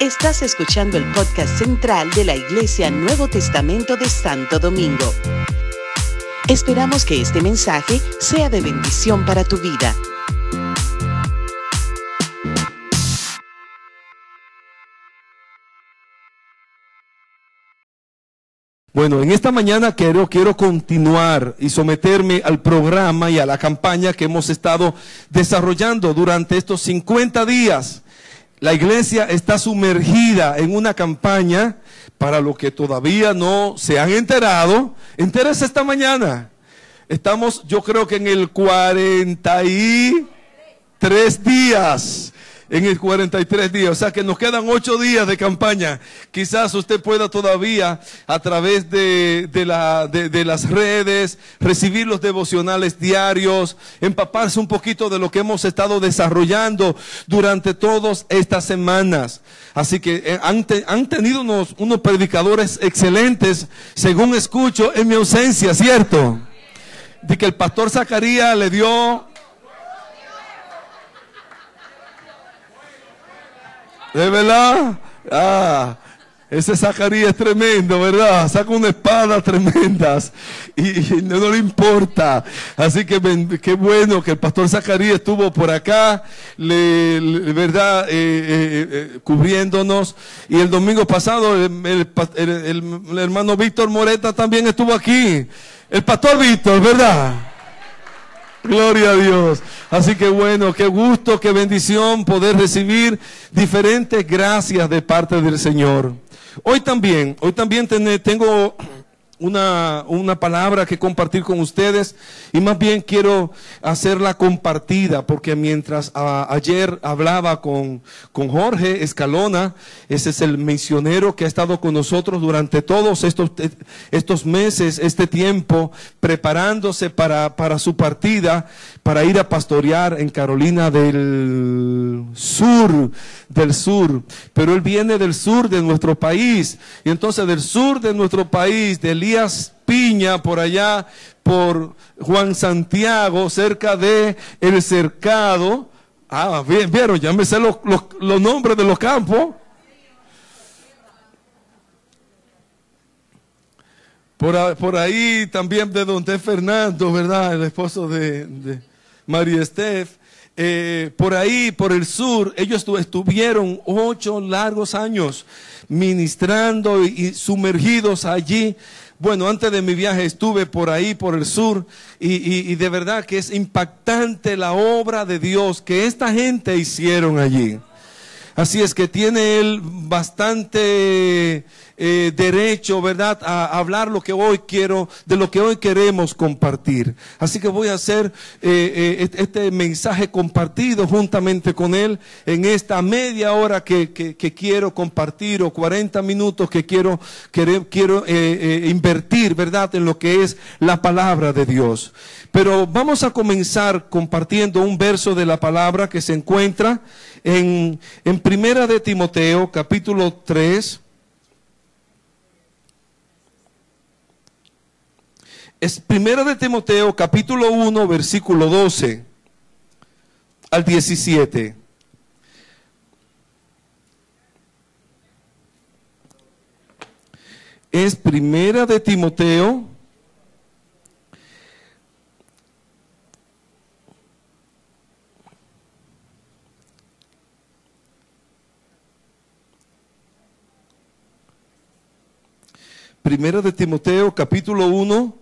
Estás escuchando el podcast central de la Iglesia Nuevo Testamento de Santo Domingo. Esperamos que este mensaje sea de bendición para tu vida. Bueno, en esta mañana quiero, quiero continuar y someterme al programa y a la campaña que hemos estado desarrollando durante estos 50 días. La iglesia está sumergida en una campaña para los que todavía no se han enterado. Entérese esta mañana. Estamos, yo creo que en el 43 días en el 43 días. O sea que nos quedan ocho días de campaña. Quizás usted pueda todavía a través de, la, de, las redes recibir los devocionales diarios, empaparse un poquito de lo que hemos estado desarrollando durante todas estas semanas. Así que eh, han, han tenido unos, unos predicadores excelentes, según escucho, en mi ausencia, ¿cierto? De que el pastor Zacarías le dio ¿De verdad? Ah, ese Zacarías es tremendo, ¿verdad? Saca una espada tremenda y, no, le importa. Así que qué bueno que el pastor Zacarías estuvo por acá, le, ¿verdad? Eh, eh, eh, cubriéndonos. Y el domingo pasado el, el hermano Víctor Moreta también estuvo aquí. El pastor Víctor, ¿verdad? Gloria a Dios. Así que bueno, qué gusto, qué bendición poder recibir diferentes gracias de parte del Señor. Hoy también, hoy también tengo una, una, palabra que compartir con ustedes. Y más bien quiero hacerla compartida porque mientras ayer hablaba con, con, Jorge Escalona, ese es el misionero que ha estado con nosotros durante todos estos, estos meses, este tiempo, preparándose para, para su partida, para ir a pastorear en Carolina del Sur, del Sur, pero él viene del sur de nuestro país. Y entonces del sur de nuestro país, del Piña, por allá, por Juan Santiago, cerca de El Cercado. Ah, vieron, ya me sé los, los, nombres de los campos. Por, por, ahí también de donde Fernando, ¿verdad? El esposo de, de María Estef. Eh, por ahí, por el sur, ellos estuvieron ocho largos años ministrando y sumergidos allí bueno, antes de mi viaje estuve por ahí, por el sur, y, de verdad que es impactante la obra de Dios que esta gente hicieron allí. Así es que tiene él bastante eh, derecho, ¿verdad?, a hablar lo que hoy quiero, de lo que hoy queremos compartir. Así que voy a hacer eh, eh, este mensaje compartido juntamente con él en esta media hora que, quiero compartir o 40 minutos que quiero, quiero invertir, ¿verdad?, en lo que es la palabra de Dios. Pero vamos a comenzar compartiendo un verso de la palabra que se encuentra en, Primera de Timoteo, capítulo 3, Es primero de Timoteo capítulo 1 versículo 12 al 17. Es primera de Timoteo Primera de Timoteo capítulo 1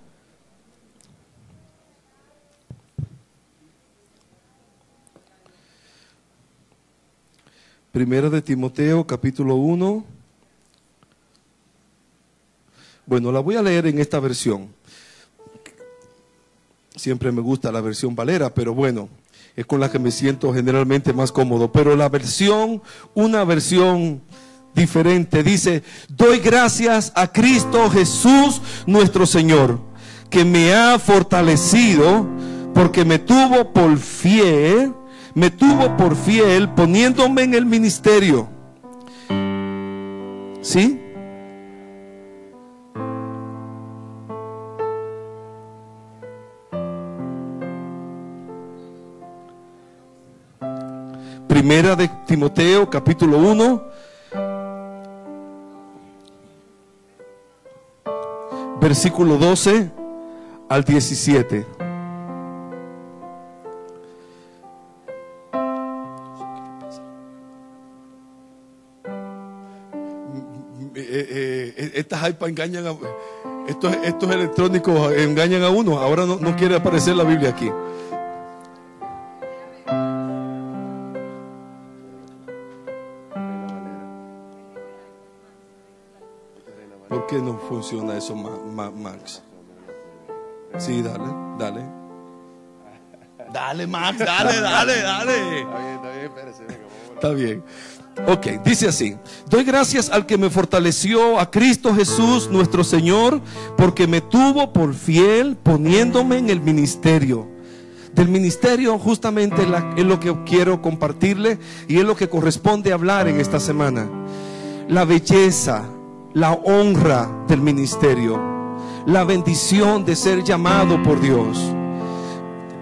Primera de Timoteo, capítulo 1. Bueno, la voy a leer en esta versión. Siempre me gusta la versión Valera, pero bueno, es con la que me siento generalmente más cómodo. Pero la versión, una versión diferente, dice, doy gracias a Cristo Jesús nuestro Señor, que me ha fortalecido porque me tuvo por fiel me tuvo por fiel poniéndome en el ministerio. ¿Sí? Primera de Timoteo, capítulo 1. Versículo 12 al 17. Eh, eh, estas iPads engañan a, estos, estos electrónicos engañan a uno. Ahora no quiere aparecer la Biblia aquí. ¿Por qué no funciona eso, Ma- Ma- Max? Sí, dale, dale. Dale, Max, dale, dale, dale. Está bien, está bien, espérese, Está bien. Ok, dice así. Doy gracias al que me fortaleció, a Cristo Jesús nuestro Señor, porque me tuvo por fiel poniéndome en el ministerio. Del ministerio justamente la- es lo que quiero compartirle y es lo que corresponde hablar en esta semana. La belleza, la honra del ministerio, la bendición de ser llamado por Dios.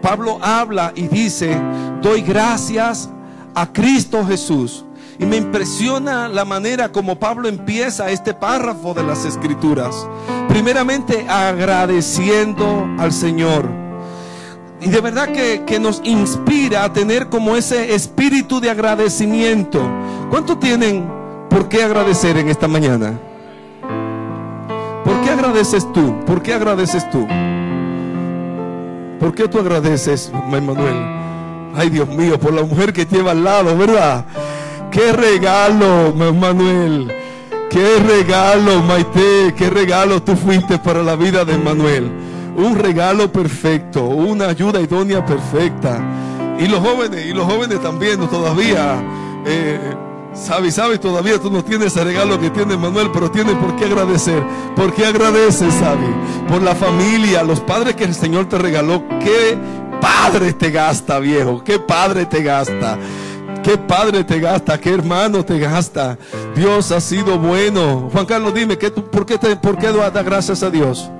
Pablo habla y dice, doy gracias a Cristo Jesús. Y me impresiona la manera como Pablo empieza este párrafo de las escrituras. Primeramente agradeciendo al Señor. Y de verdad que, que nos inspira a tener como ese espíritu de agradecimiento. ¿Cuánto tienen por qué agradecer en esta mañana? ¿Por qué agradeces tú? ¿Por qué agradeces tú? ¿Por qué tú agradeces, Manuel? Ay, Dios mío, por la mujer que lleva al lado, ¿verdad? Qué regalo, Manuel. Qué regalo, Maite. Qué regalo tú fuiste para la vida de Manuel. Un regalo perfecto, una ayuda idónea perfecta. Y los jóvenes, y los jóvenes también, todavía. Eh, Sabes, sabes, todavía tú no tienes ese regalo que tiene Manuel, pero tienes por qué agradecer. ¿Por qué agradeces, Sabi? Por la familia, los padres que el Señor te regaló. ¿Qué padre te gasta, viejo? ¿Qué padre te gasta? ¿Qué padre te gasta? ¿Qué hermano te gasta? Dios ha sido bueno. Juan Carlos, dime, ¿qué tú- ¿por qué, te, por qué gracias a Dios?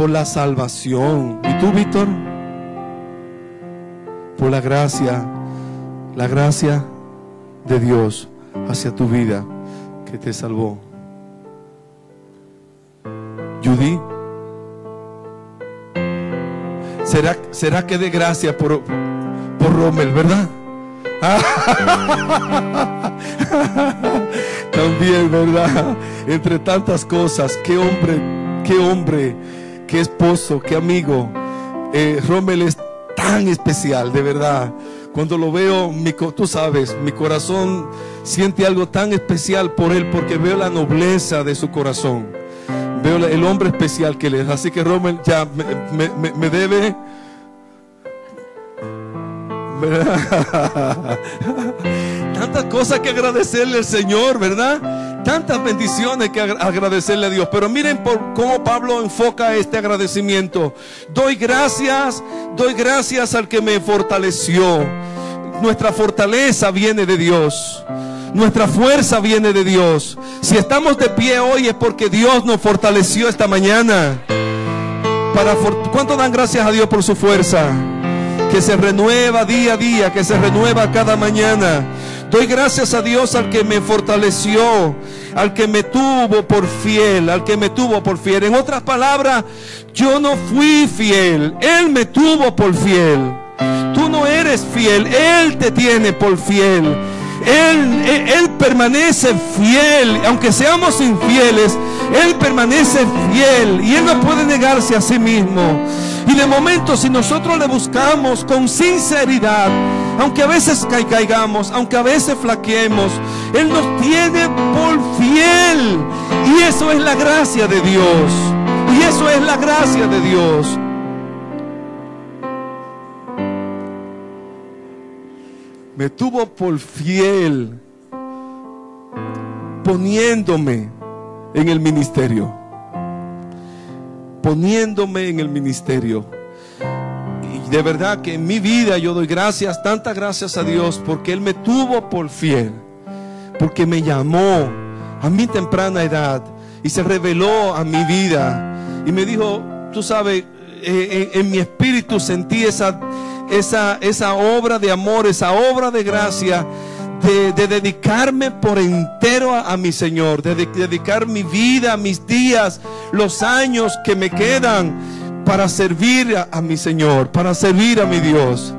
Por la salvación. ¿Y tú, Víctor? Por la gracia, la gracia de Dios hacia tu vida que te salvó. Judy, ¿será, será que de gracia por, por Rommel, verdad? También, ¿verdad? Entre tantas cosas, qué hombre, qué hombre, qué esposo, qué amigo. Eh, Rommel es tan especial, de verdad. Cuando lo veo, mi tú sabes, mi corazón siente algo tan especial por él porque veo la nobleza de su corazón. Veo el hombre especial que él es. Así que Rommel ya me, debe... Tantas cosas que agradecerle al Señor, ¿verdad? Tantas bendiciones que agra- agradecerle a Dios. Pero miren por cómo Pablo enfoca este agradecimiento. Doy gracias, doy gracias al que me fortaleció. Nuestra fortaleza viene de Dios. Nuestra fuerza viene de Dios. Si estamos de pie hoy es porque Dios nos fortaleció esta mañana. Para ¿Cuánto dan gracias a Dios por su fuerza? Que se renueva día a día, que se renueva cada mañana. Doy gracias a Dios al que me fortaleció, al que me tuvo por fiel, al que me tuvo por fiel. En otras palabras, yo no fui fiel, Él me tuvo por fiel. Tú no eres fiel, Él te tiene por fiel. Él, él, permanece fiel, aunque seamos infieles, Él permanece fiel y Él no puede negarse a sí mismo. Y de momento, si nosotros le buscamos con sinceridad, aunque a veces ca- caigamos, aunque a veces flaqueemos, Él nos tiene por fiel. Y eso es la gracia de Dios. Y eso es la gracia de Dios. me tuvo por fiel poniéndome en el ministerio. Poniéndome en el ministerio. De verdad que en mi vida yo doy gracias, tantas gracias a Dios, porque Él me tuvo por fiel, porque me llamó, a mi temprana edad y se reveló a mi vida y me dijo, tú sabes, eh, en, en mi espíritu sentí esa, esa, esa obra de amor, esa obra de gracia. De, de dedicarme por entero a, a mi Señor, de, de dedicar mi vida, mis días, los años que me quedan para servir a, a mi Señor, para servir a mi Dios.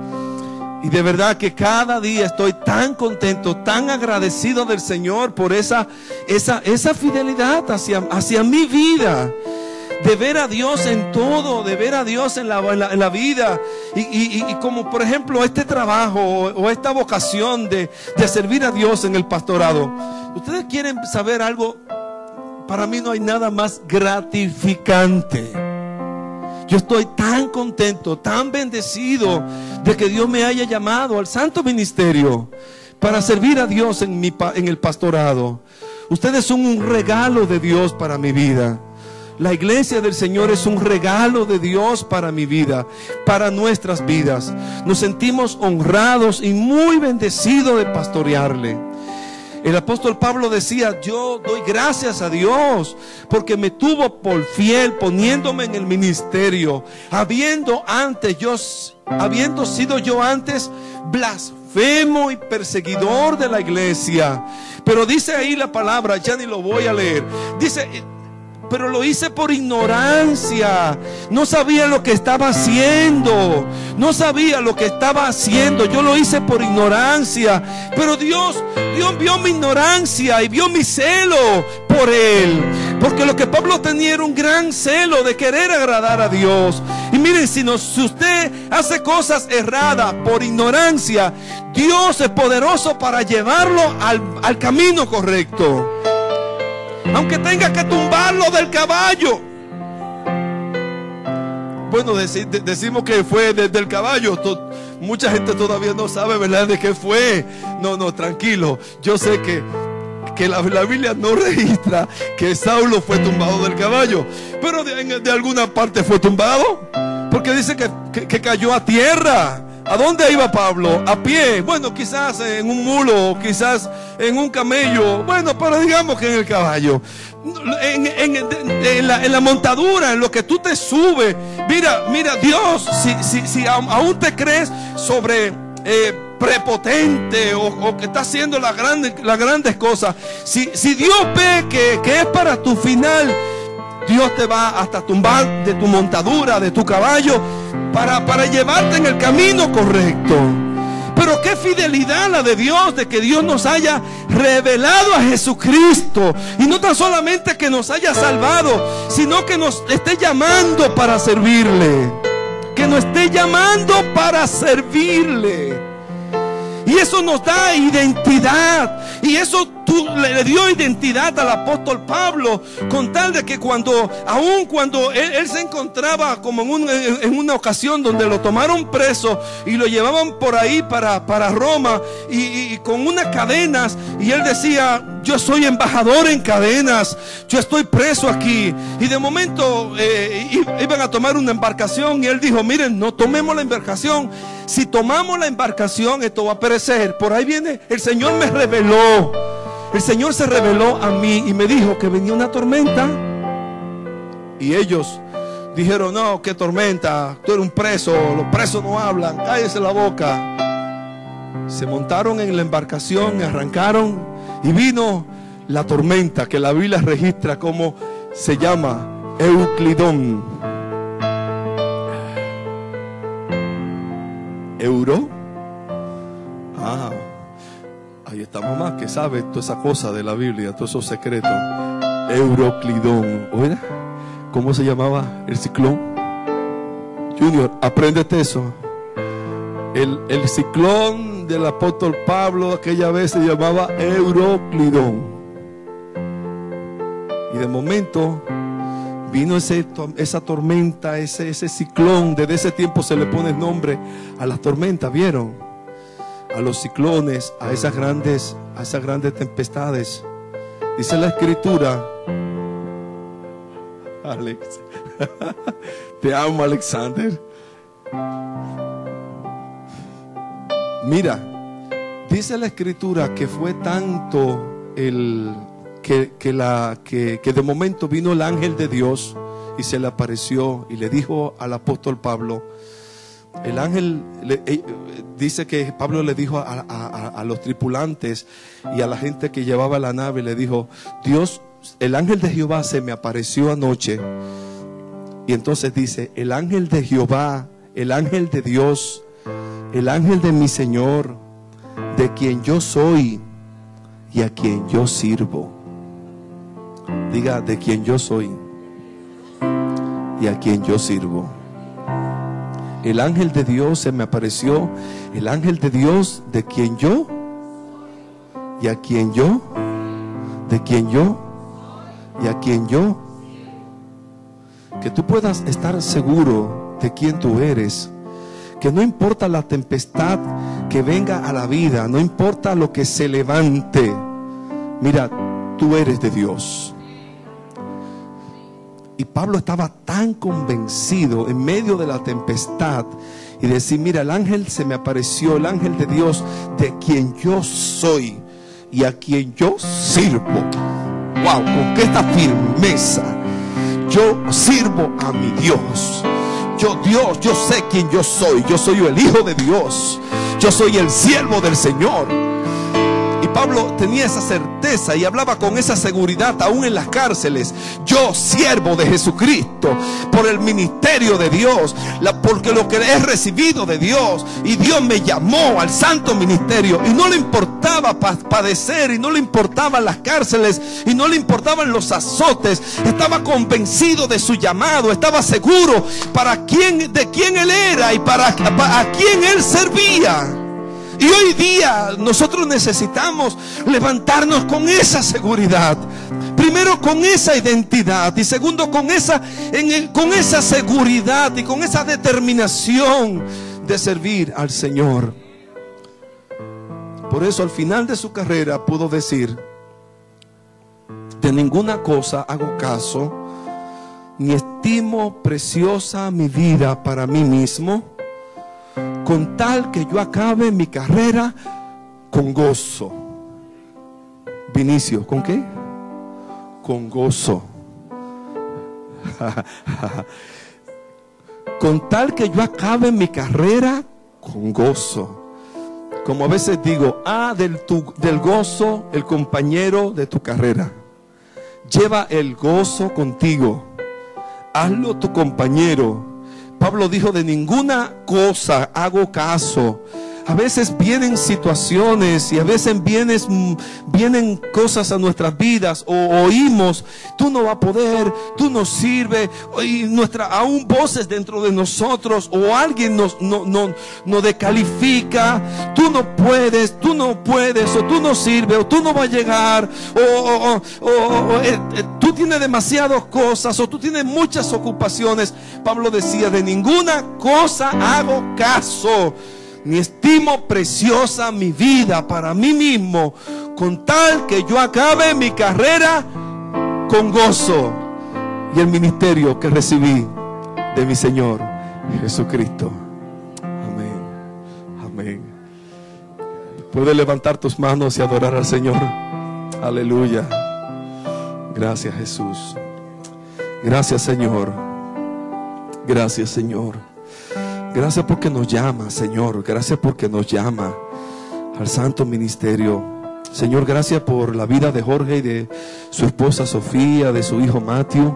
Y de verdad que cada día estoy tan contento, tan agradecido del Señor por esa, esa, esa fidelidad hacia, hacia mi vida. De ver a Dios en todo, de ver a Dios en la, en la, en la vida. Y, y- y como por ejemplo este trabajo o, o esta vocación de, de servir a Dios en el pastorado. Ustedes quieren saber algo, para mí no hay nada más gratificante. Yo estoy tan contento, tan bendecido de que Dios me haya llamado al santo ministerio para servir a Dios en, mi, en el pastorado. Ustedes son un regalo de Dios para mi vida. La iglesia del Señor es un regalo de Dios para mi vida, para nuestras vidas. Nos sentimos honrados y muy bendecidos de pastorearle. El apóstol Pablo decía, yo doy gracias a Dios porque me tuvo por fiel poniéndome en el ministerio, habiendo antes yo, habiendo sido yo antes blasfemo y perseguidor de la iglesia. Pero dice ahí la palabra, ya ni lo voy a leer. Dice, pero lo hice por ignorancia. No sabía lo que estaba haciendo. No sabía lo que estaba haciendo. Yo lo hice por ignorancia. Pero Dios, Dios vio mi ignorancia y vio mi celo por él. Porque lo que Pablo tenía era un gran celo de querer agradar a Dios. Y miren, si, usted hace cosas erradas por ignorancia, Dios es poderoso para llevarlo al camino correcto aunque tenga que tumbarlo del caballo. Bueno, deci- de- decimos que fue desde el caballo. Mucha gente todavía no sabe, ¿verdad?, de qué fue. No, no, tranquilo. Yo sé que, que la, Biblia no registra que Saulo fue tumbado del caballo. Pero de, alguna parte fue tumbado. Porque dice que- que cayó a tierra. ¿A dónde iba Pablo? A pie. Bueno, quizás en un mulo, quizás en un camello. Bueno, pero digamos que en el caballo. En, la, montadura, en lo que tú te subes. Mira, mira, Dios, si, si, si aún te crees sobre eh, prepotente o, que está haciendo las grandes, las grandes cosas, si, Dios ve que es para tu final, Dios te va hasta tumbar de tu montadura, de tu caballo, para, para llevarte en el camino correcto. Pero qué fidelidad la de Dios, de que Dios nos haya revelado a Jesucristo. Y no tan solamente que nos haya salvado, sino que nos esté llamando para servirle. Que nos esté llamando para servirle. Y eso nos da identidad. Y eso le dio identidad al apóstol Pablo. Con tal de que cuando, aun cuando él, se encontraba como en, un- en- una ocasión donde lo tomaron preso y lo llevaban por ahí para, para Roma y, con unas cadenas. Y él decía, yo soy embajador en cadenas. Yo estoy preso aquí. Y de momento eh, iban a tomar una embarcación y él dijo, miren, no tomemos la embarcación. Si tomamos la embarcación, esto va a perecer. Por ahí viene, el Señor me reveló. El Señor se reveló a mí y me dijo que venía una tormenta. Y ellos dijeron, no, qué tormenta. Tú eres un preso. Los presos no hablan. Cállese la boca. Se montaron en la embarcación, arrancaron y vino la tormenta que la Biblia registra como se llama Euclidón. ¿Euro? Ah, está mamá que sabe toda esa cosa de la Biblia, todos esos secretos. Euroclidón. ¿Oiga? ¿Cómo se llamaba el ciclón? Junior, apréndete eso. El, el ciclón del apóstol Pablo aquella vez se llamaba Euroclidón. Y de momento vino ese, esa tormenta, ese, ese ciclón. Desde ese tiempo se le pone nombre a las tormentas, ¿vieron? A los ciclones, a esas grandes, a esas grandes tempestades. Dice la escritura. Alex. Te amo, Alexander. Mira, dice la escritura que fue tanto el, que, que que de momento vino el ángel de Dios y se le apareció y le dijo al apóstol Pablo, el ángel le- eh, dice que Pablo le dijo a, a- los tripulantes y a la gente que llevaba la nave, le dijo, Dios, el ángel de Jehová se me apareció anoche. Y entonces dice, el ángel de Jehová, el ángel de Dios, el ángel de mi Señor, de quien yo soy y a quien yo sirvo. Diga, de quien yo soy y a quien yo sirvo. El ángel de Dios se me apareció, el ángel de Dios de quien yo y a quien yo, de quien yo y a quien yo. Que tú puedas estar seguro de quién tú eres. Que no importa la tempestad que venga a la vida, no importa lo que se levante. Mira, tú eres de Dios. Y Pablo estaba tan convencido en medio de la tempestad y decir, mira, el ángel se me apareció, el ángel de Dios, de quien yo soy y a quien yo sirvo. Wow, con esta firmeza. Yo sirvo a mi Dios. Yo Dios, yo sé quién yo soy. Yo soy el Hijo de Dios. Yo soy el siervo del Señor. Pablo tenía esa certeza y hablaba con esa seguridad aún en las cárceles. Yo, siervo de Jesucristo, por el ministerio de Dios, porque lo que he recibido de Dios, y Dios me llamó al santo ministerio, y no le importaba pa- padecer, y no le importaban las cárceles, y no le importaban los azotes, estaba convencido de su llamado, estaba seguro para quién, de quién él era y para, para a quién él servía. Y hoy día nosotros necesitamos levantarnos con esa seguridad. Primero con esa identidad y segundo con esa, con esa seguridad y con esa determinación de servir al Señor. Por eso al final de su carrera pudo decir, de ninguna cosa hago caso, ni estimo preciosa mi vida para mí mismo con tal que yo acabe mi carrera con gozo. Vinicio, ¿con qué? Con gozo. con tal que yo acabe mi carrera con gozo. Como a veces digo, ah, del, del gozo, el compañero de tu carrera. Lleva el gozo contigo. Hazlo tu compañero. Pablo dijo, de ninguna cosa hago caso. A veces vienen situaciones y a veces vienes, mm, vienen cosas a nuestras vidas o oímos, tú no vas a poder, tú no sirves, y nuestra, aún voces dentro de nosotros o alguien nos, no, no, descalifica, tú no puedes, tú no puedes, o tú no sirves, o tú no vas a llegar, o- o- o, eh, eh, tú tienes demasiadas cosas, o tú tienes muchas ocupaciones. Pablo decía, de ninguna cosa hago caso ni estimo preciosa mi vida para mí mismo, con tal que yo acabe mi carrera con gozo y el ministerio que recibí de mi Señor Jesucristo. Amén. Amén. Puedes levantar tus manos y adorar al Señor. Aleluya. Gracias Jesús. Gracias Señor. Gracias Señor. Gracias porque nos llama, Señor. Gracias porque nos llama al santo ministerio. Señor, gracias por la vida de Jorge y de su esposa Sofía, de su hijo Matthew,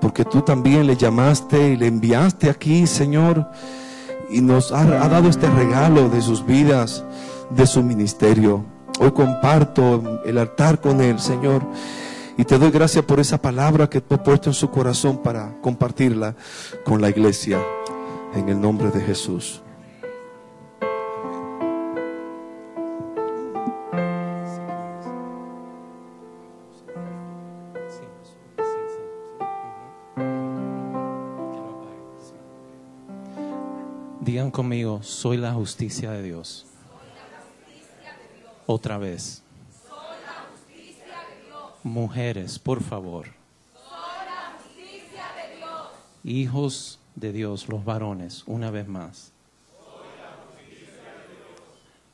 porque tú también le llamaste y le enviaste aquí, Señor, y nos ha, dado este regalo de sus vidas, de su ministerio. Hoy comparto el altar con él, Señor. Y te doy gracias por esa palabra que tú has puesto en su corazón para compartirla con la iglesia. En el nombre de Jesús. Digan conmigo, soy la justicia de Dios. Otra vez. Mujeres, por favor. Hijos de Dios, los varones, una vez más.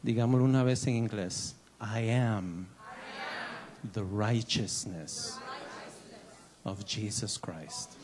Digámoslo una vez en inglés. I am the righteousness of Jesus Christ.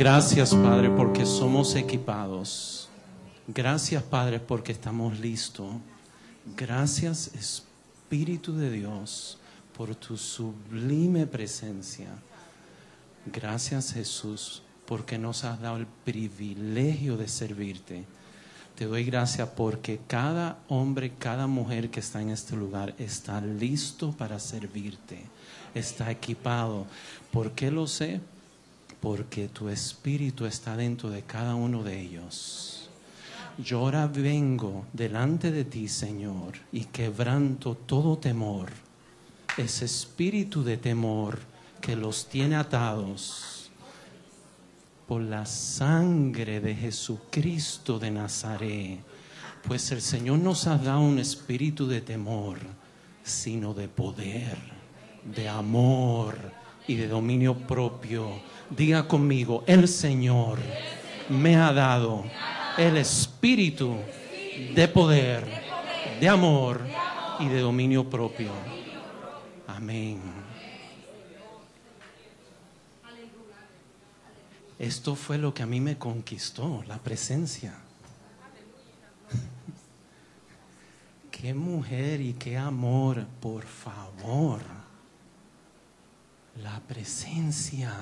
Gracias, Padre, porque somos equipados. Gracias, Padre, porque estamos listos. Gracias, Espíritu de Dios, por tu sublime presencia. Gracias, Jesús, porque nos has dado el privilegio de servirte. Te doy gracias porque cada hombre, cada mujer que está en este lugar está listo para servirte, está equipado. ¿Por qué lo sé? Porque tu espíritu está dentro de cada uno de ellos. Yo ahora vengo delante de ti, Señor, y quebranto todo temor, ese espíritu de temor que los tiene atados por la sangre de Jesucristo de Nazaret. Pues el Señor nos ha dado un espíritu de temor, sino de poder, de amor y de dominio propio. Diga conmigo, el Señor me ha dado el espíritu de poder, de amor y de dominio propio. Amén. Esto fue lo que a mí me conquistó, la presencia. Qué mujer y qué amor, por favor. La presencia.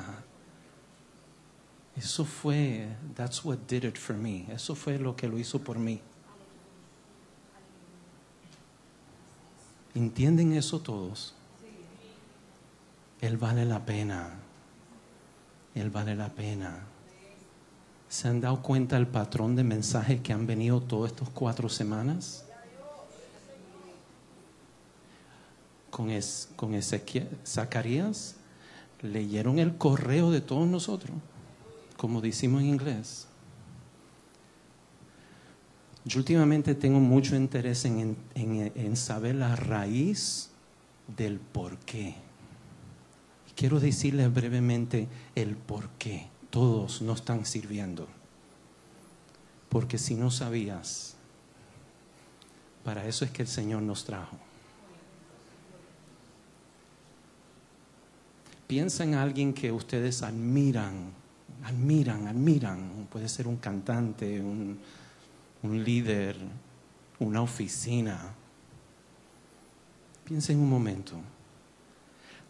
Eso fue, that's what did it for me. Eso fue lo que lo hizo por mí. ¿Entienden eso todos? Él vale la pena. Él vale la pena. ¿Se han dado cuenta el patrón de mensajes que han venido todas estas cuatro semanas? Con, es, con Ezequiel, Zacarías leyeron el correo de todos nosotros, como decimos en inglés. Yo últimamente tengo mucho interés en, saber la raíz del por qué. Quiero decirles brevemente el por qué todos no están sirviendo. Porque si no sabías, para eso es que el Señor nos trajo. Piensa en alguien que ustedes admiran, admiran, admiran. Puede ser un cantante, un, líder, una oficina. Piensa en un momento.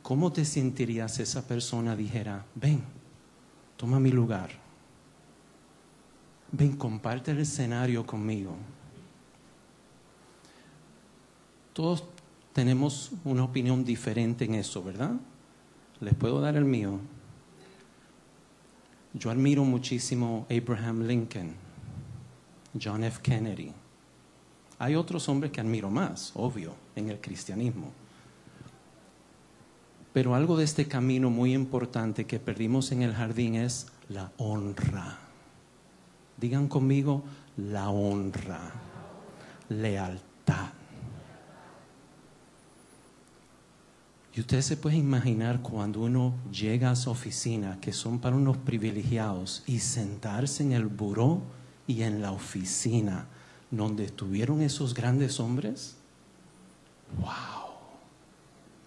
¿Cómo te sentirías si esa persona dijera, ven, toma mi lugar? Ven, comparte el escenario conmigo. Todos tenemos una opinión diferente en eso, ¿verdad? Les puedo dar el mío. Yo admiro muchísimo Abraham Lincoln, John F. Kennedy. Hay otros hombres que admiro más, obvio, en el cristianismo. Pero algo de este camino muy importante que perdimos en el jardín es la honra. Digan conmigo la honra, lealtad. Y ustedes se pueden imaginar cuando uno llega a su oficina, que son para unos privilegiados, y sentarse en el buró y en la oficina donde estuvieron esos grandes hombres. ¡Wow!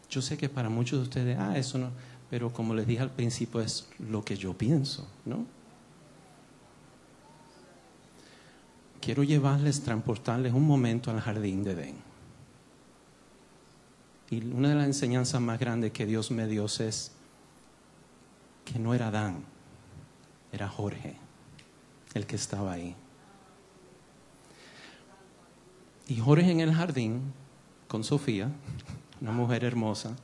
Yo sé que para muchos de ustedes, ah, eso no, pero como les dije al principio, es lo que yo pienso, ¿no? Quiero llevarles, transportarles un momento al jardín de Edén. Y una de las enseñanzas más grandes que Dios me dio es que no era Adán, era Jorge el que estaba ahí. Y Jorge en el jardín con Sofía, una mujer hermosa,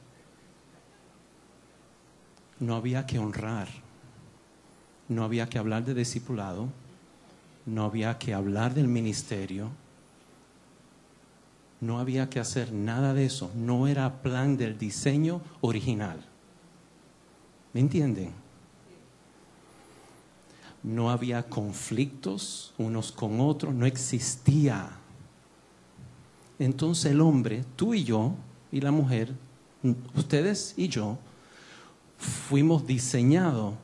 no había que honrar, no había que hablar de discipulado, no había que hablar del ministerio, no había que hacer nada de eso, no era plan del diseño original. ¿Me entienden? No había conflictos unos con otros, no existía. Entonces el hombre, tú y yo, y la mujer, ustedes y yo, fuimos diseñados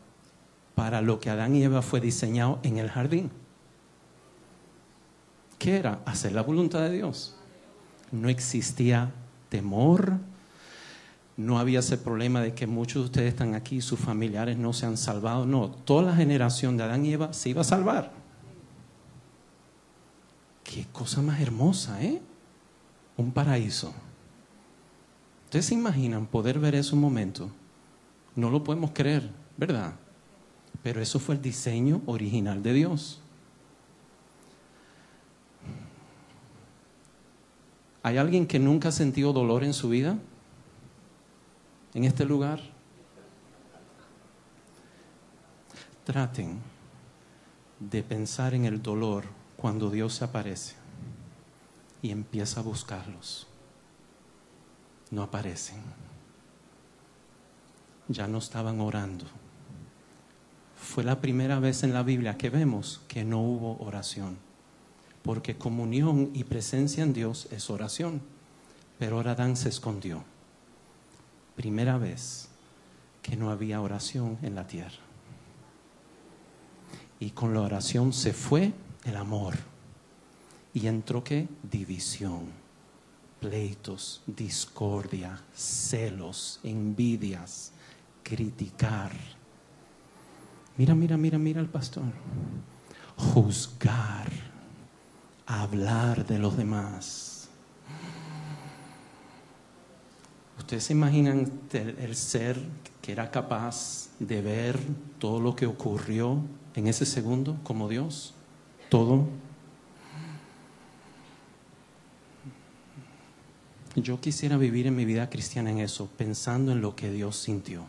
para lo que Adán y Eva fue diseñado en el jardín. ¿Qué era? Hacer la voluntad de Dios no existía temor, no había ese problema de que muchos de ustedes están aquí, sus familiares no se han salvado, no, toda la generación de Adán y Eva se iba a salvar. Qué cosa más hermosa, ¿eh? Un paraíso. ¿Ustedes se imaginan poder ver eso un momento? No lo podemos creer, ¿verdad? Pero eso fue el diseño original de Dios. ¿Hay alguien que nunca ha sentido dolor en su vida? ¿En este lugar? Traten de pensar en el dolor cuando Dios se aparece y empieza a buscarlos. No aparecen. Ya no estaban orando. Fue la primera vez en la Biblia que vemos que no hubo oración porque comunión y presencia en Dios es oración. Pero ahora Adán se escondió. Primera vez que no había oración en la tierra. Y con la oración se fue el amor. Y entró qué? División, pleitos, discordia, celos, envidias, criticar. Mira, mira, mira, mira al pastor. Juzgar hablar de los demás. ¿Ustedes se imaginan el ser que era capaz de ver todo lo que ocurrió en ese segundo como Dios? Todo. Yo quisiera vivir en mi vida cristiana en eso, pensando en lo que Dios sintió,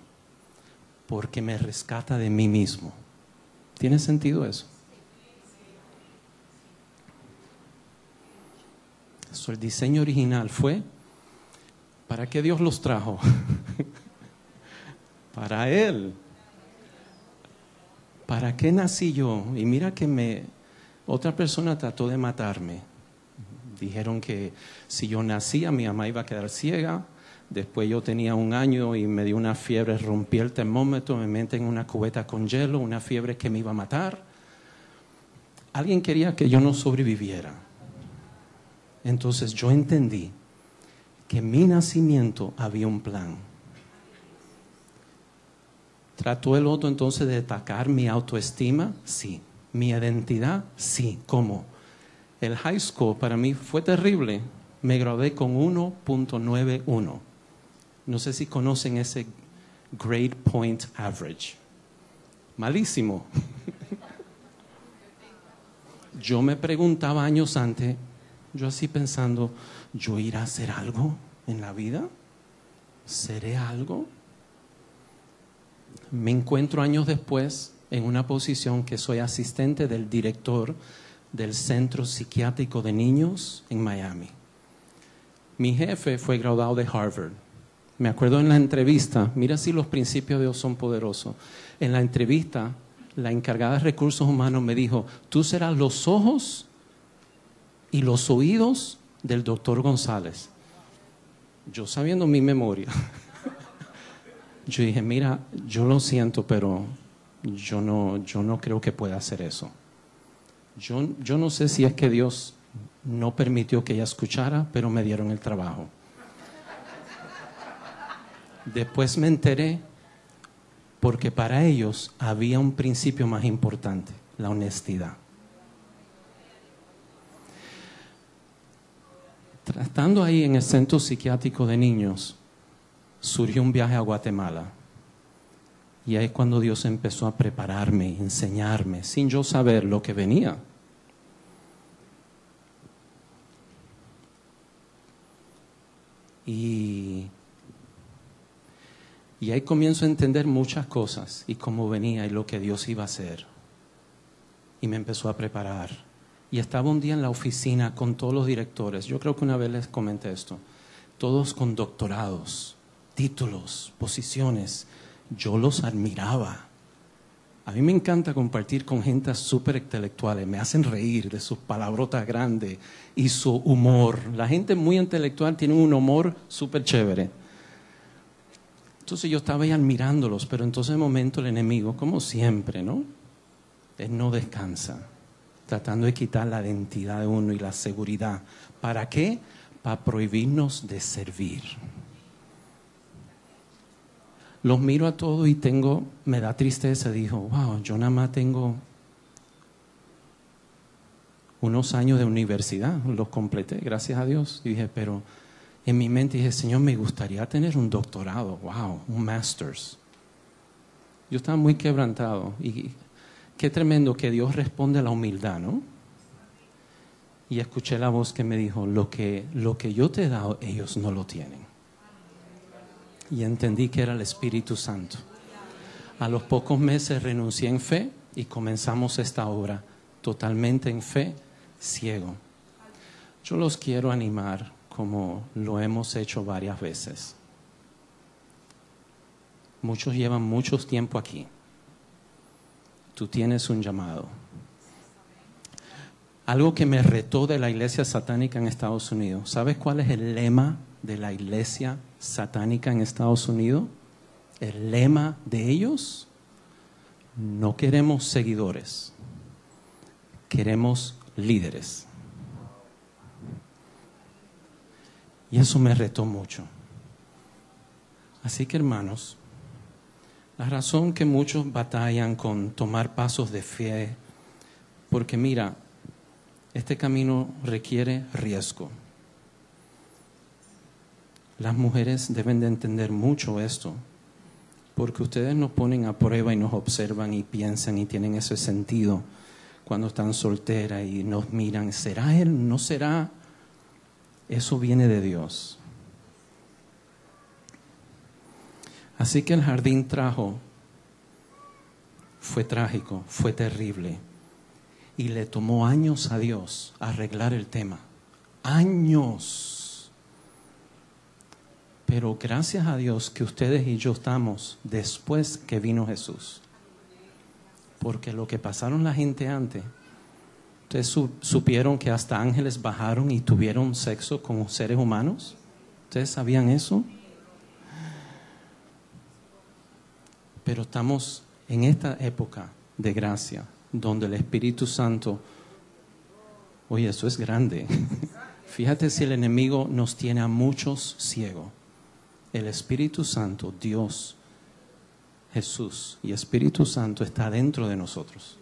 porque me rescata de mí mismo. ¿Tiene sentido eso? El diseño original fue, ¿para qué Dios los trajo? para Él. ¿Para qué nací yo? Y mira que me, otra persona trató de matarme. Dijeron que si yo nacía, mi mamá iba a quedar ciega. Después yo tenía un año y me dio una fiebre, rompí el termómetro, me metí en una cubeta con hielo, una fiebre que me iba a matar. Alguien quería que yo no sobreviviera. Entonces yo entendí que mi nacimiento había un plan. ¿Trató el otro entonces de atacar mi autoestima? Sí. ¿Mi identidad? Sí. ¿Cómo? El high school para mí fue terrible. Me gradué con 1.91. No sé si conocen ese grade point average. Malísimo. Yo me preguntaba años antes, yo así pensando, ¿yo iré a hacer algo en la vida? ¿Seré algo? Me encuentro años después en una posición que soy asistente del director del Centro Psiquiátrico de Niños en Miami. Mi jefe fue graduado de Harvard. Me acuerdo en la entrevista, mira si los principios de Dios son poderosos. En la entrevista la encargada de recursos humanos me dijo, tú serás los ojos y los oídos del doctor González. Yo sabiendo mi memoria, yo dije, mira, yo lo siento, pero yo no, yo no creo que pueda hacer eso. Yo, yo no sé si es que Dios no permitió que ella escuchara, pero me dieron el trabajo. Después me enteré porque para ellos había un principio más importante, la honestidad. Estando ahí en el centro psiquiátrico de niños, surgió un viaje a Guatemala. Y ahí es cuando Dios empezó a prepararme, enseñarme, sin yo saber lo que venía. Y, y ahí comienzo a entender muchas cosas y cómo venía y lo que Dios iba a hacer. Y me empezó a preparar. Y estaba un día en la oficina con todos los directores. Yo creo que una vez les comenté esto. Todos con doctorados, títulos, posiciones. Yo los admiraba. A mí me encanta compartir con gente súper intelectuales, me hacen reír de sus palabrotas grandes y su humor. La gente muy intelectual tiene un humor súper chévere. Entonces yo estaba ahí admirándolos, pero entonces de momento el enemigo, como siempre, ¿no? No descansa, tratando de quitar la identidad de uno y la seguridad. ¿Para qué? Para prohibirnos de servir los miro a todos y tengo, me da tristeza. Dijo, wow, yo nada más tengo unos años de universidad, los completé, gracias a Dios. Dije, pero en mi mente dije, Señor, me gustaría tener un doctorado, wow, un master's. Yo estaba muy quebrantado y qué tremendo que Dios responde a la humildad, ¿no? Y escuché la voz que me dijo, lo que, lo que yo te he dado, ellos no lo tienen y entendí que era el Espíritu Santo. A los pocos meses renuncié en fe y comenzamos esta obra totalmente en fe, ciego. Yo los quiero animar como lo hemos hecho varias veces. Muchos llevan mucho tiempo aquí. Tú tienes un llamado. Algo que me retó de la iglesia satánica en Estados Unidos. ¿Sabes cuál es el lema de la iglesia satánica en Estados Unidos, el lema de ellos, no queremos seguidores, queremos líderes. Y eso me retó mucho. Así que hermanos, la razón que muchos batallan con tomar pasos de fe, porque mira, este camino requiere riesgo. Las mujeres deben de entender mucho esto, porque ustedes nos ponen a prueba y nos observan y piensan y tienen ese sentido cuando están solteras y nos miran, ¿será él? ¿No será? Eso viene de Dios. Así que el jardín trajo, fue trágico, fue terrible. Y le tomó años a Dios arreglar el tema. Años. Pero gracias a Dios que ustedes y yo estamos después que vino Jesús. Porque lo que pasaron la gente antes, ustedes supieron que hasta ángeles bajaron y tuvieron sexo con seres humanos. ¿Ustedes sabían eso? Pero estamos en esta época de gracia, donde el Espíritu Santo, oye, eso es grande. Fíjate si el enemigo nos tiene a muchos ciegos el Espíritu Santo, Dios, Jesús y Espíritu Santo está dentro de nosotros.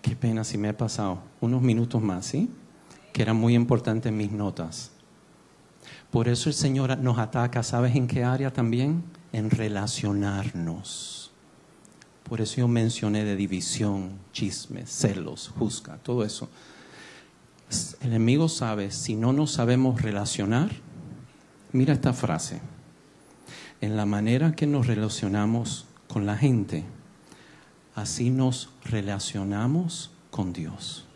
Qué pena si me he pasado unos minutos más, ¿sí? Que eran muy importantes mis notas. Por eso el Señor nos ataca, ¿sabes en qué área también? En relacionarnos. Por eso yo mencioné de división, chismes, celos, juzga, todo eso. El enemigo sabe, si no nos sabemos relacionar, mira esta frase, en la manera que nos relacionamos con la gente, así nos relacionamos con Dios.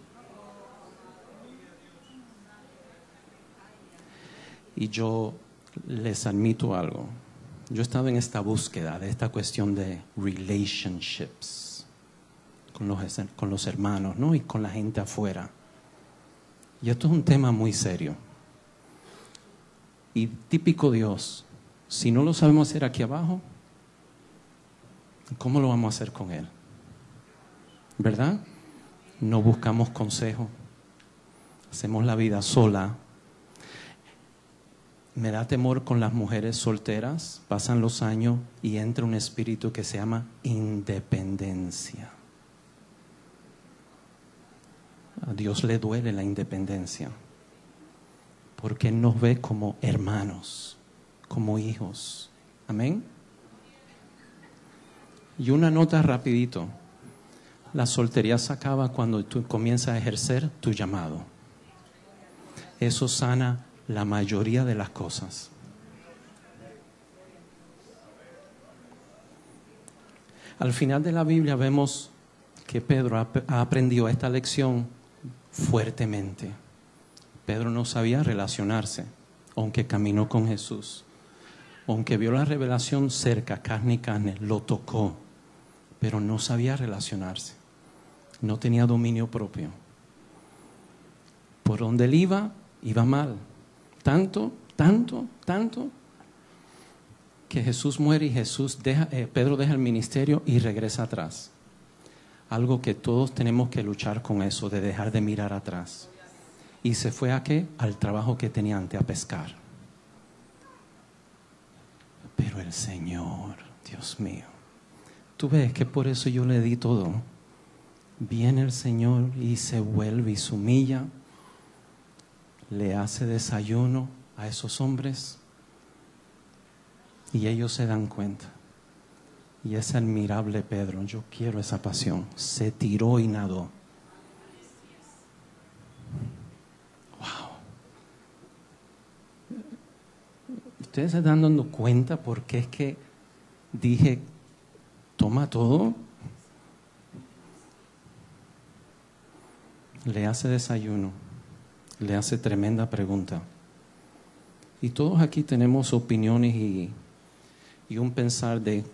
Y yo les admito algo. Yo he estado en esta búsqueda de esta cuestión de relationships con los, con los hermanos ¿no? y con la gente afuera. Y esto es un tema muy serio. Y típico Dios, si no lo sabemos hacer aquí abajo, ¿cómo lo vamos a hacer con Él? ¿Verdad? No buscamos consejo, hacemos la vida sola. Me da temor con las mujeres solteras, pasan los años y entra un espíritu que se llama independencia. A Dios le duele la independencia, porque nos ve como hermanos, como hijos. Amén. Y una nota rapidito. La soltería se acaba cuando tú comienzas a ejercer tu llamado. Eso sana la mayoría de las cosas. Al final de la Biblia vemos que Pedro ha aprendido esta lección fuertemente. Pedro no sabía relacionarse, aunque caminó con Jesús, aunque vio la revelación cerca, carne y carne, lo tocó, pero no sabía relacionarse, no tenía dominio propio. Por donde él iba, iba mal. Tanto, tanto, tanto, que Jesús muere y Jesús eh, Pedro deja el ministerio y regresa atrás algo que todos tenemos que luchar con eso, de dejar de mirar atrás. Y se fue a qué? Al trabajo que tenía antes, a pescar. Pero el Señor, Dios mío, tú ves que por eso yo le di todo. Viene el Señor y se vuelve y se humilla, le hace desayuno a esos hombres y ellos se dan cuenta. Y ese admirable Pedro, yo quiero esa pasión, se tiró y nadó. Wow. ¿Ustedes se están dando cuenta por qué es que dije, toma todo? Le hace desayuno, le hace tremenda pregunta. Y todos aquí tenemos opiniones y, y un pensar de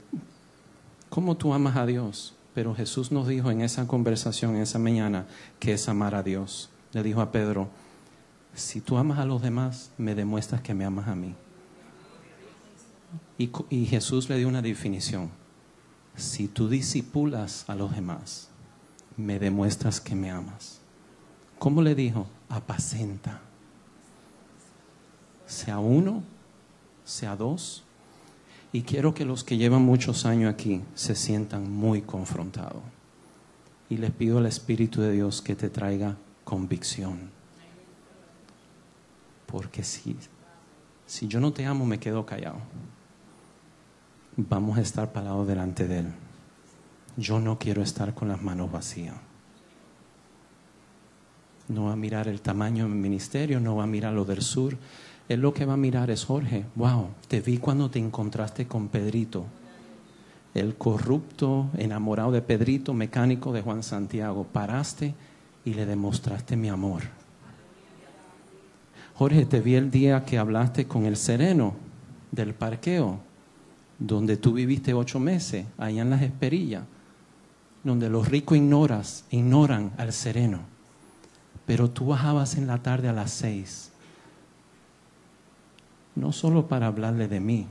¿Cómo tú amas a Dios? Pero Jesús nos dijo en esa conversación, en esa mañana, que es amar a Dios. Le dijo a Pedro, si tú amas a los demás, me demuestras que me amas a mí. Y, y Jesús le dio una definición. Si tú disipulas a los demás, me demuestras que me amas. ¿Cómo le dijo? Apacenta. Sea uno, sea dos, y quiero que los que llevan muchos años aquí se sientan muy confrontados. Y les pido al Espíritu de Dios que te traiga convicción. Porque si, si yo no te amo, me quedo callado. Vamos a estar parados delante de Él. Yo no quiero estar con las manos vacías. No va a mirar el tamaño del ministerio, no va a mirar lo del sur, él lo que va a mirar es, Jorge, wow, te vi cuando te encontraste con Pedrito, el corrupto, enamorado de Pedrito, mecánico de Juan Santiago. Paraste y le demostraste mi amor. Jorge, te vi el día que hablaste con el sereno del parqueo, donde tú viviste ocho meses, allá en las esperillas, donde los ricos ignoras, ignoran al sereno. Pero tú bajabas en la tarde a las seis no solo para hablarle de mí,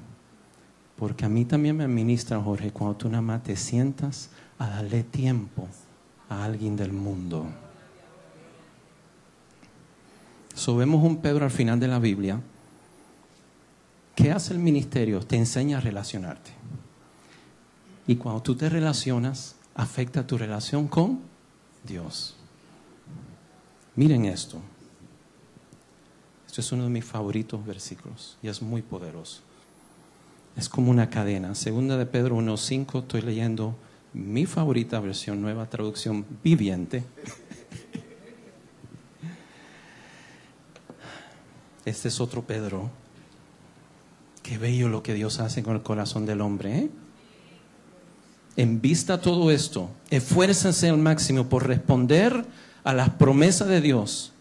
porque a mí también me administra, Jorge, cuando tú nada más te sientas a darle tiempo a alguien del mundo. So, un Pedro al final de la Biblia. ¿Qué hace el ministerio? Te enseña a relacionarte. Y cuando tú te relacionas, afecta tu relación con Dios. Miren esto. Este es uno de mis favoritos versículos y es muy poderoso. Es como una cadena. Segunda de Pedro 1.5, estoy leyendo mi favorita versión, nueva traducción viviente. Este es otro Pedro. Qué bello lo que Dios hace con el corazón del hombre. ¿eh? En vista de todo esto, esfuércense al máximo por responder a las promesas de Dios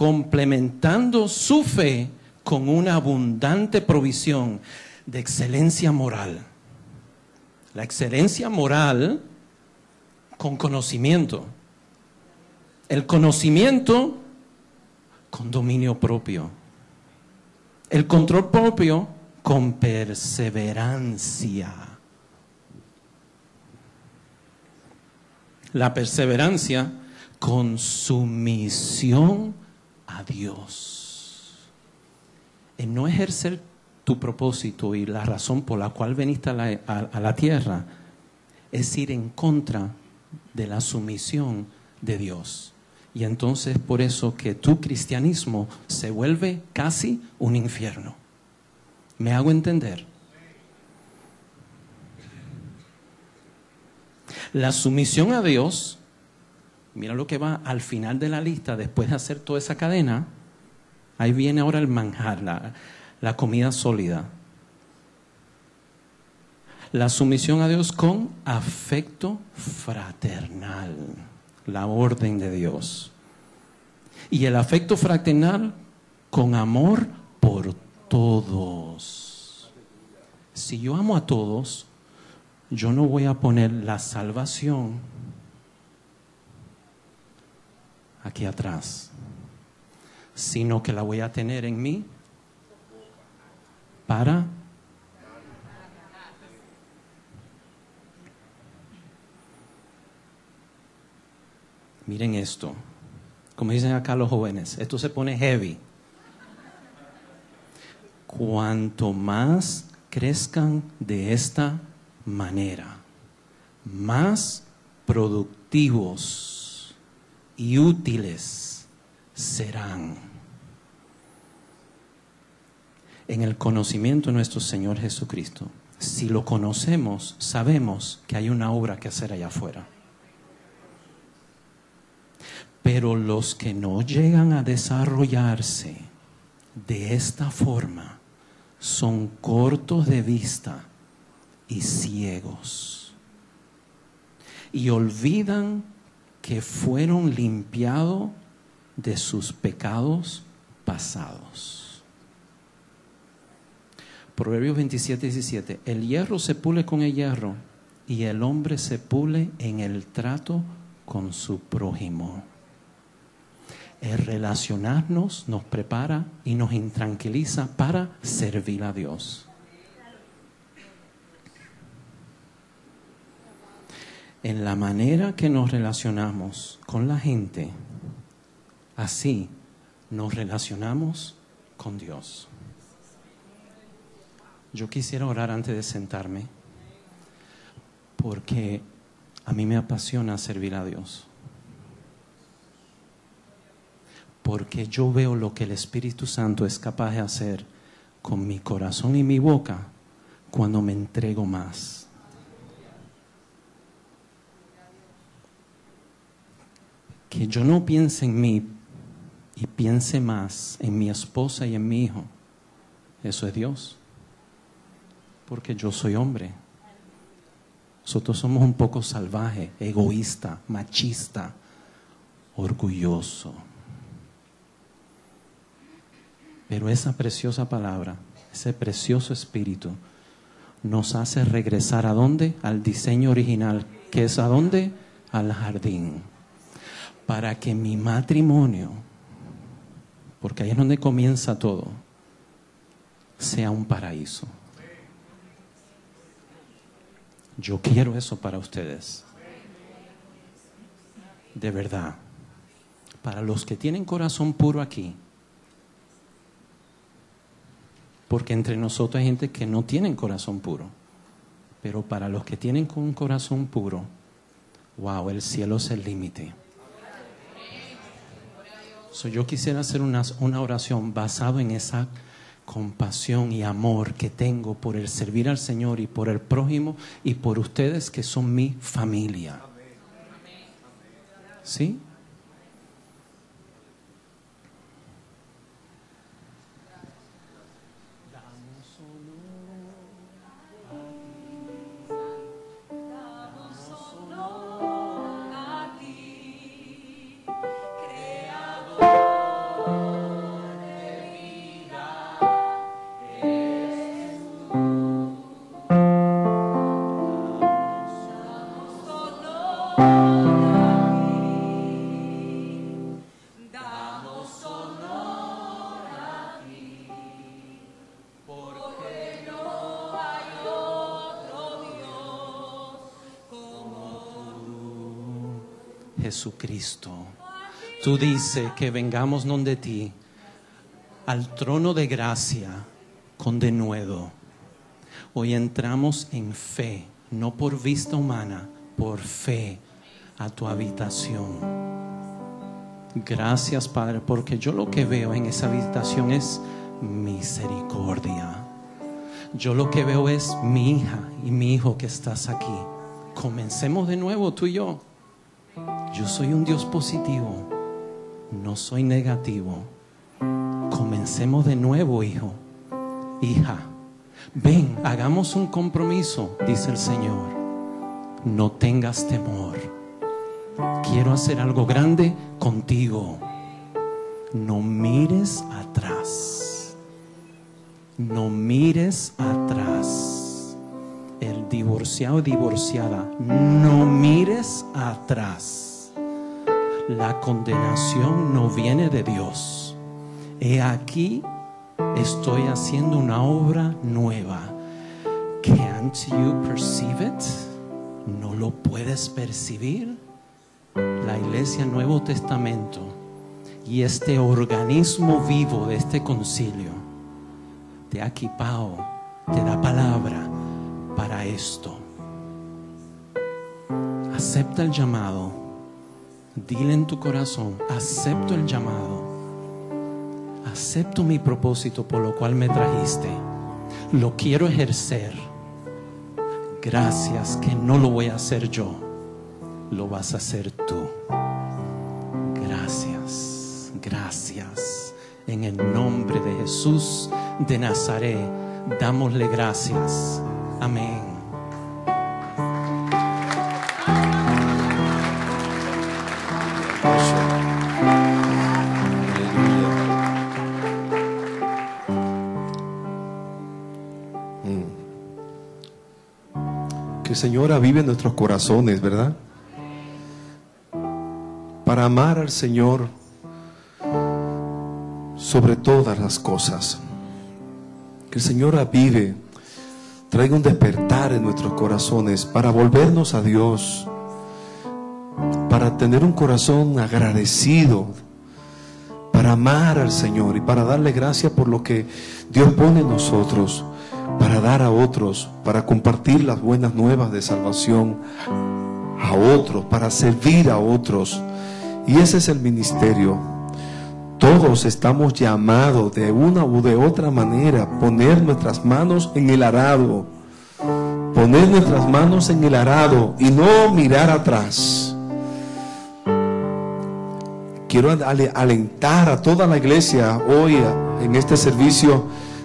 complementando su fe con una abundante provisión de excelencia moral. La excelencia moral con conocimiento. El conocimiento con dominio propio. El control propio con perseverancia. La perseverancia con sumisión a Dios. En no ejercer tu propósito y la razón por la cual veniste a la, a la tierra es ir en contra de la sumisión de Dios. Y entonces por eso que tu cristianismo se vuelve casi un infierno. ¿Me hago entender? La sumisión a Dios, mira lo que va al final de la lista, después de hacer toda esa cadena, ahí viene ahora el manjar, la, comida sólida. La sumisión a Dios con afecto fraternal, la orden de Dios. Y el afecto fraternal con amor por todos. Si yo amo a todos, yo no voy a poner la salvación aquí atrás, sino que la voy a tener en mí para Miren esto, como dicen acá los jóvenes, esto se pone heavy. Cuanto más crezcan de esta manera, más productivos y útiles serán en el conocimiento de nuestro Señor Jesucristo. Si lo conocemos, sabemos que hay una obra que hacer allá afuera. Pero los que no llegan a desarrollarse de esta forma son cortos de vista y ciegos. Y olvidan que fueron limpiados de sus pecados pasados. Proverbios 27, 17. El hierro se pule con el hierro y el hombre se pule en el trato con su prójimo. El relacionarnos nos prepara y nos intranquiliza para servir a Dios. En la manera que nos relacionamos con la gente, así nos relacionamos con Dios. Yo quisiera orar antes de sentarme porque a mí me apasiona servir a Dios. Porque yo veo lo que el Espíritu Santo es capaz de hacer con mi corazón y mi boca cuando me entrego más. Que yo no piense en mí y piense más en mi esposa y en mi hijo. Eso es Dios. Porque yo soy hombre. Nosotros somos un poco salvaje, egoísta, machista, orgulloso. Pero esa preciosa palabra, ese precioso espíritu, nos hace regresar a dónde? Al diseño original, que es a dónde? Al jardín. Para que mi matrimonio, porque ahí es donde comienza todo, sea un paraíso. Yo quiero eso para ustedes. De verdad. Para los que tienen corazón puro aquí, porque entre nosotros hay gente que no tienen corazón puro. Pero para los que tienen un corazón puro, wow, el cielo es el límite. Yo quisiera hacer una, una oración basada en esa compasión y amor que tengo por el servir al Señor y por el prójimo y por ustedes que son mi familia. ¿Sí? Jesucristo. Tú dices que vengamos donde ti al trono de gracia con denuedo. Hoy entramos en fe, no por vista humana, por fe a tu habitación. Gracias, Padre, porque yo lo que veo en esa habitación es misericordia. Yo lo que veo es mi hija y mi hijo que estás aquí. Comencemos de nuevo tú y yo. Yo soy un Dios positivo, no soy negativo. Comencemos de nuevo, hijo, hija. Ven, hagamos un compromiso, dice el Señor. No tengas temor. Quiero hacer algo grande contigo. No mires atrás. No mires atrás. El divorciado divorciada, no mires atrás. La condenación no viene de Dios. He aquí estoy haciendo una obra nueva. Can't you perceive it? ¿No lo puedes percibir? La iglesia Nuevo Testamento y este organismo vivo de este concilio te ha equipado, te da palabra para esto. Acepta el llamado. Dile en tu corazón, acepto el llamado. Acepto mi propósito por lo cual me trajiste. Lo quiero ejercer. Gracias que no lo voy a hacer yo. Lo vas a hacer tú. Gracias. Gracias. En el nombre de Jesús de Nazaret, dámosle gracias. Amén. Señor avive nuestros corazones, ¿verdad? Para amar al Señor sobre todas las cosas. Que el Señor avive, traiga un despertar en nuestros corazones para volvernos a Dios, para tener un corazón agradecido, para amar al Señor y para darle gracias por lo que Dios pone en nosotros, para dar a otros, para compartir las buenas nuevas de salvación a otros, para servir a otros. Y ese es el ministerio. Todos estamos llamados de una u de otra manera poner nuestras manos en el arado. Poner nuestras manos en el arado y no mirar atrás. Quiero ale- alentar a toda la iglesia hoy en este servicio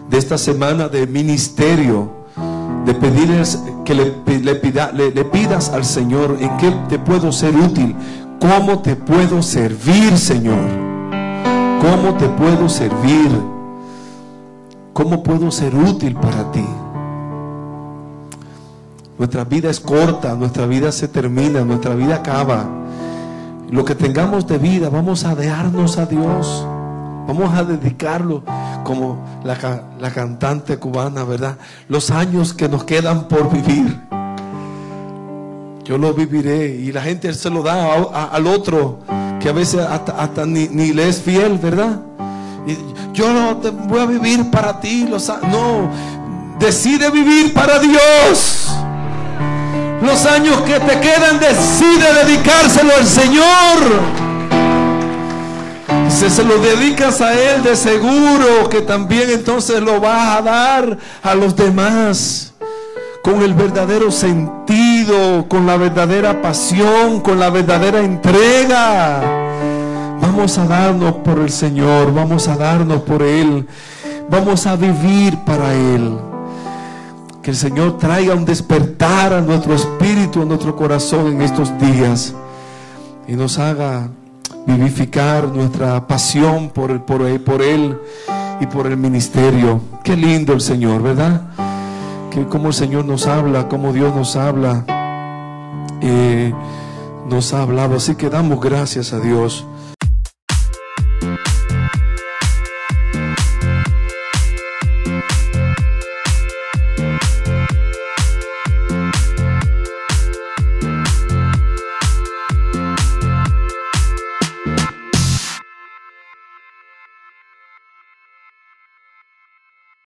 de esta semana de ministerio, de pedirles que le, le- le pidas al Señor en qué te puedo ser útil, cómo te puedo servir, Señor. ¿Cómo te puedo servir? ¿Cómo puedo ser útil para ti? Nuestra vida es corta, nuestra vida se termina, nuestra vida acaba. Lo que tengamos de vida, vamos a dejarnos a Dios. Vamos a dedicarlo como la, la cantante cubana, ¿verdad? Los años que nos quedan por vivir. Yo lo viviré y la gente se lo da al otro que a veces hasta, ni, ni le es fiel, ¿verdad? Yo no te voy a vivir para ti. Los, no, decide vivir para Dios. Los años que te quedan, decide dedicárselo al Señor. Si se lo dedicas a Él, de seguro que también entonces lo vas a dar a los demás. Con el verdadero sentido, con la verdadera pasión, con la verdadera entrega. Vamos a darnos por el Señor, vamos a darnos por Él. Vamos a vivir para Él. Que el Señor traiga un despertar a nuestro espíritu, a nuestro corazón en estos días. Y nos haga vivificar nuestra pasión por, por, él- por Él y por el ministerio. Qué lindo el Señor, ¿verdad? Que como el Señor nos habla, como Dios nos habla, eh, nos ha hablado. Así que damos gracias a Dios.